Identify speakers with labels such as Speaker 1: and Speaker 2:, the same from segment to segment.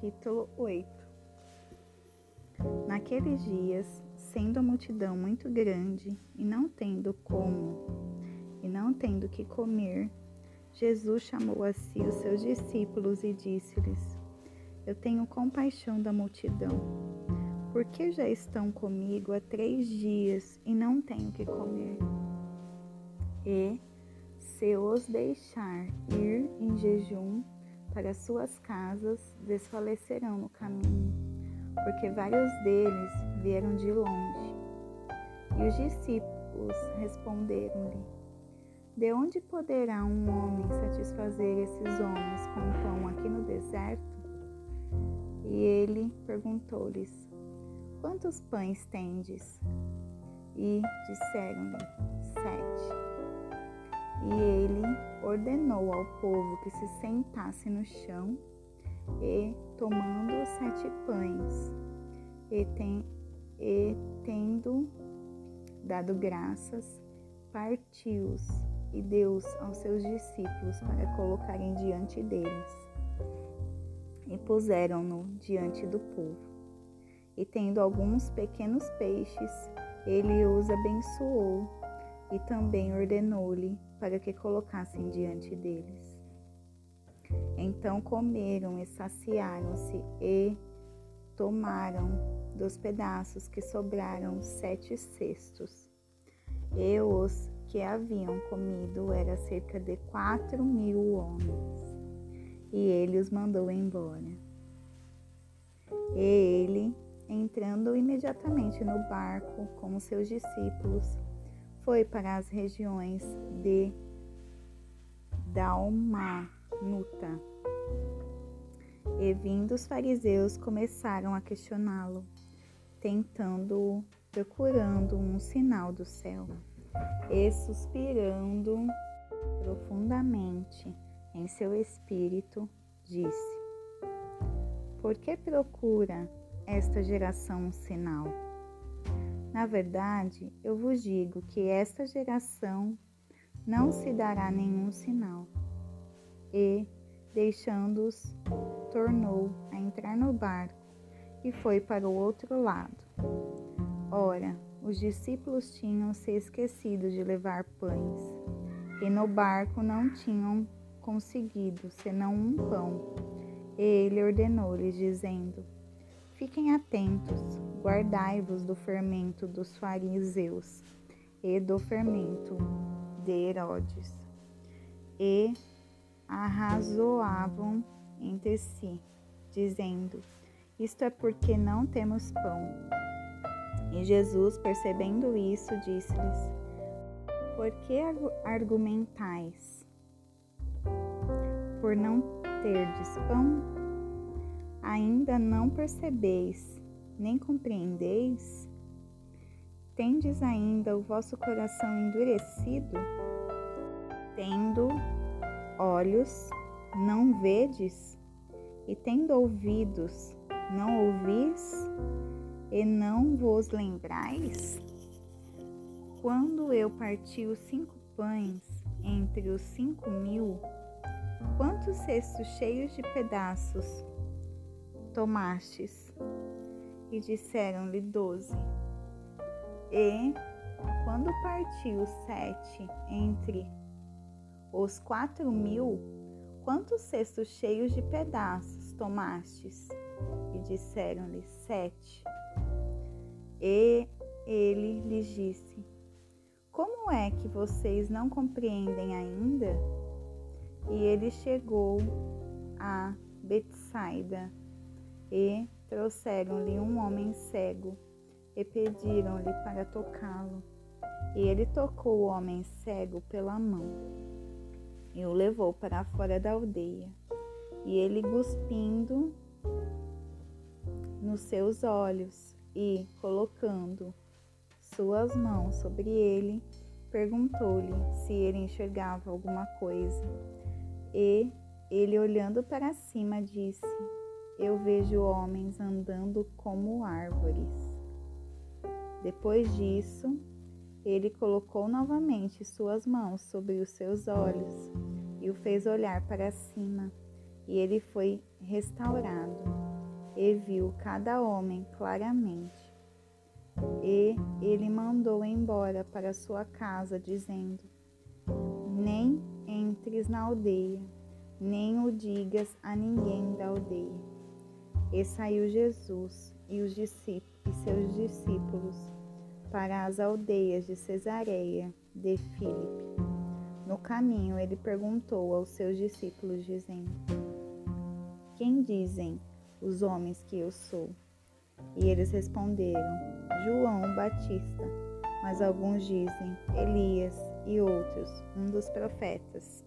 Speaker 1: Capítulo 8 Naqueles dias, sendo a multidão muito grande e não tendo como e não tendo que comer, Jesus chamou a si os seus discípulos e disse-lhes: Eu tenho compaixão da multidão, porque já estão comigo há três dias e não tenho que comer. E, se os deixar ir em jejum, para suas casas desfalecerão no caminho, porque vários deles vieram de longe. E os discípulos responderam-lhe: De onde poderá um homem satisfazer esses homens com pão aqui no deserto? E ele perguntou-lhes: Quantos pães tendes? E disseram-lhe: Sete. E ele ordenou ao povo que se sentasse no chão e, tomando sete pães, e, ten, e tendo dado graças, partiu-os e deu-os aos seus discípulos para colocarem diante deles. E puseram-no diante do povo. E tendo alguns pequenos peixes, ele os abençoou e também ordenou-lhe para que colocassem diante deles. Então comeram e saciaram-se e tomaram dos pedaços que sobraram sete cestos. E os que haviam comido era cerca de quatro mil homens. E ele os mandou embora. E ele, entrando imediatamente no barco com seus discípulos, foi para as regiões de Dalmanuta. E vindo os fariseus começaram a questioná-lo, tentando, procurando um sinal do céu. E suspirando profundamente em seu espírito, disse: Por que procura esta geração um sinal? Na verdade, eu vos digo que esta geração não se dará nenhum sinal. E, deixando-os, tornou a entrar no barco e foi para o outro lado. Ora, os discípulos tinham se esquecido de levar pães, e no barco não tinham conseguido senão um pão. E ele ordenou-lhes, dizendo: Fiquem atentos, guardai-vos do fermento dos fariseus e do fermento de Herodes. E arrazoavam entre si, dizendo: Isto é porque não temos pão. E Jesus, percebendo isso, disse-lhes: Por que argumentais? Por não terdes pão? Ainda não percebeis, nem compreendeis? Tendes ainda o vosso coração endurecido? Tendo olhos, não vedes? E tendo ouvidos, não ouvis? E não vos lembrais? Quando eu parti os cinco pães entre os cinco mil, quantos cestos cheios de pedaços tomastes? E disseram-lhe doze. E, quando partiu sete entre os quatro mil, quantos cestos cheios de pedaços tomastes? E disseram-lhe sete. E ele lhes disse: Como é que vocês não compreendem ainda? E ele chegou a Betsaida e trouxeram-lhe um homem cego e pediram-lhe para tocá-lo. E ele tocou o homem cego pela mão e o levou para fora da aldeia. E ele, cuspindo nos seus olhos e colocando suas mãos sobre ele, perguntou-lhe se ele enxergava alguma coisa. E ele, olhando para cima, disse: eu vejo homens andando como árvores. Depois disso, ele colocou novamente suas mãos sobre os seus olhos e o fez olhar para cima, e ele foi restaurado e viu cada homem claramente. E ele mandou embora para sua casa, dizendo: Nem entres na aldeia, nem o digas a ninguém da aldeia. E saiu Jesus e, os discípulos, e seus discípulos para as aldeias de Cesareia de Filipe. No caminho, ele perguntou aos seus discípulos, dizendo: Quem dizem os homens que eu sou? E eles responderam: João Batista. Mas alguns dizem Elias e outros, um dos profetas.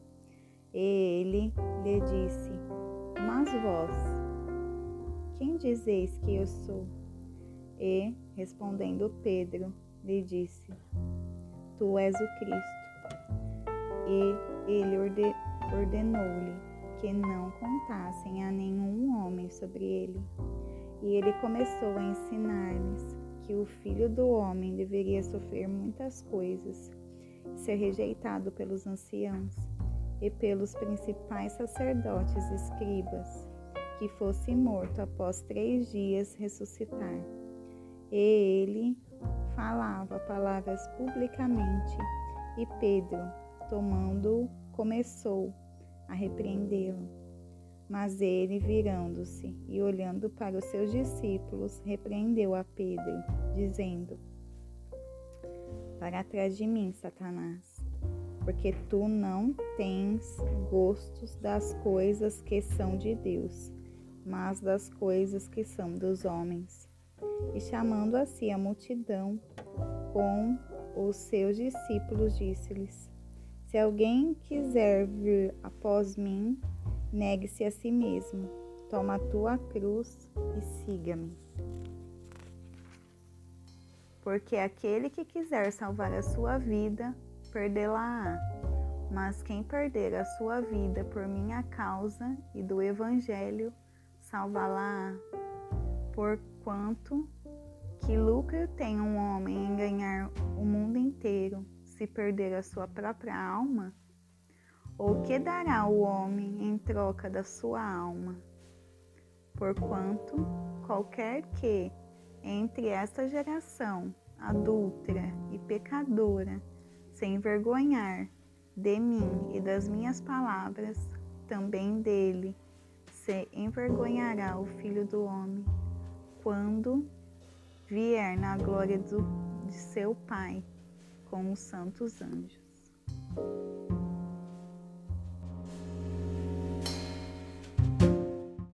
Speaker 1: E ele lhe disse: Mas vós, quem dizeis que eu sou? E, respondendo Pedro, lhe disse: Tu és o Cristo e ele ordenou-lhe que não contassem a nenhum homem sobre ele. E ele começou a ensinar-lhes que o filho do homem deveria sofrer muitas coisas, ser rejeitado pelos anciãos e pelos principais sacerdotes e escribas, que fosse morto após três dias ressuscitar. E ele falava palavras publicamente, e Pedro, tomando-o, começou a repreendê-lo. Mas ele, virando-se e olhando para os seus discípulos, repreendeu a Pedro, dizendo: Para trás de mim, Satanás, porque tu não tens gostos das coisas que são de Deus, mas das coisas que são dos homens. E chamando a si a multidão com os seus discípulos, disse-lhes: se alguém quiser vir após mim, negue-se a si mesmo, toma a tua cruz e siga-me. Porque aquele que quiser salvar a sua vida, perdê-la-á. Mas quem perder a sua vida por minha causa e do Evangelho, salvá-la-á. Porquanto que lucro tem um homem em ganhar o mundo inteiro se perder a sua própria alma? Ou que dará o homem em troca da sua alma? Porquanto qualquer que entre esta geração adúltera e pecadora se envergonhar de mim e das minhas palavras, também dele você envergonhará o filho do homem quando vier na glória do, de seu Pai com os santos anjos.